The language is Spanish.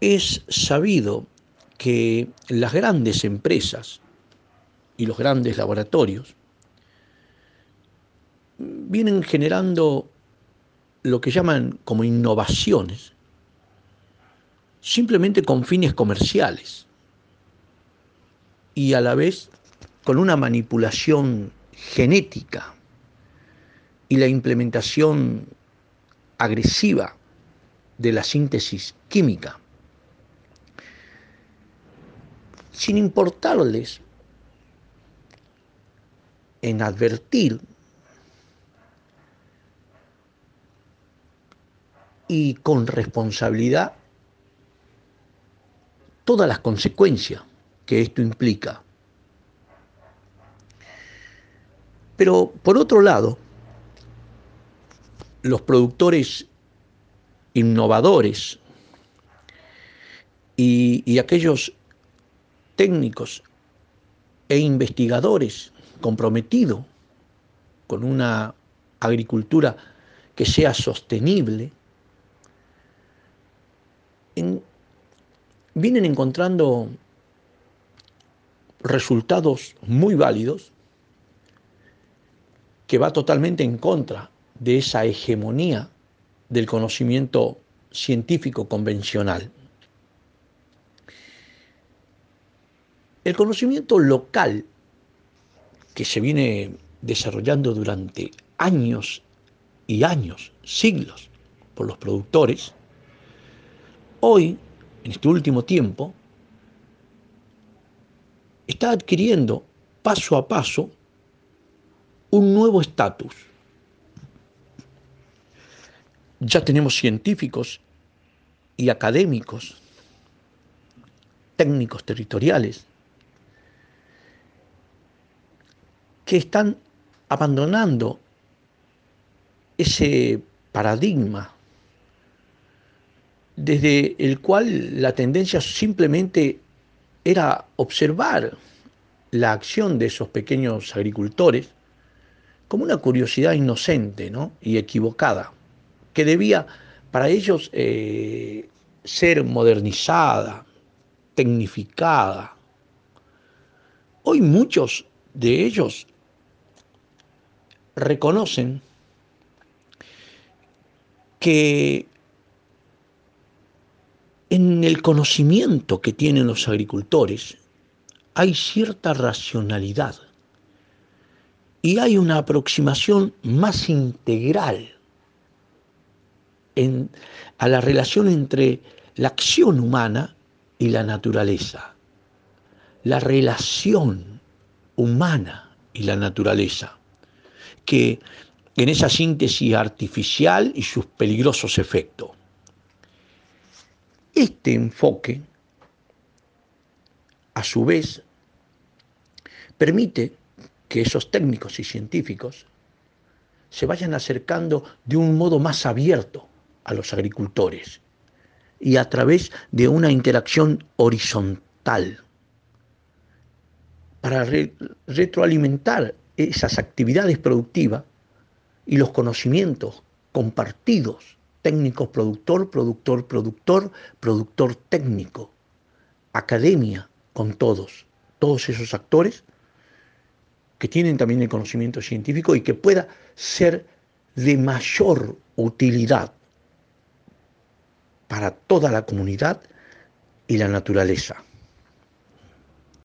Es sabido que las grandes empresas y los grandes laboratorios vienen generando lo que llaman como innovaciones, simplemente con fines comerciales y a la vez con una manipulación genética y la implementación agresiva de la síntesis química, sin importarles en advertir y con responsabilidad todas las consecuencias que esto implica. Pero por otro lado, los productores innovadores y, aquellos técnicos e investigadores comprometidos con una agricultura que sea sostenible, vienen encontrando resultados muy válidos que va totalmente en contra de esa hegemonía del conocimiento científico convencional. El conocimiento local que se viene desarrollando durante años y años, siglos, por los productores, hoy, en este último tiempo, está adquiriendo paso a paso un nuevo estatus. Ya tenemos científicos y académicos, técnicos territoriales, que están abandonando ese paradigma desde el cual la tendencia simplemente era observar la acción de esos pequeños agricultores como una curiosidad inocente y equivocada, que debía para ellos eh, ser modernizada, tecnificada. Hoy muchos de ellos reconocen que en el conocimiento que tienen los agricultores hay cierta racionalidad y hay una aproximación más integral a la relación entre la acción humana y la naturaleza, la relación humana y la naturaleza, que en esa síntesis artificial y sus peligrosos efectos. Este enfoque, a su vez, permite que esos técnicos y científicos se vayan acercando de un modo más abierto a los agricultores y a través de una interacción horizontal para retroalimentar esas actividades productivas y los conocimientos compartidos técnico productor, productor productor, productor técnico, academia con todos, todos esos actores que tienen también el conocimiento científico y que pueda ser de mayor utilidad para toda la comunidad y la naturaleza.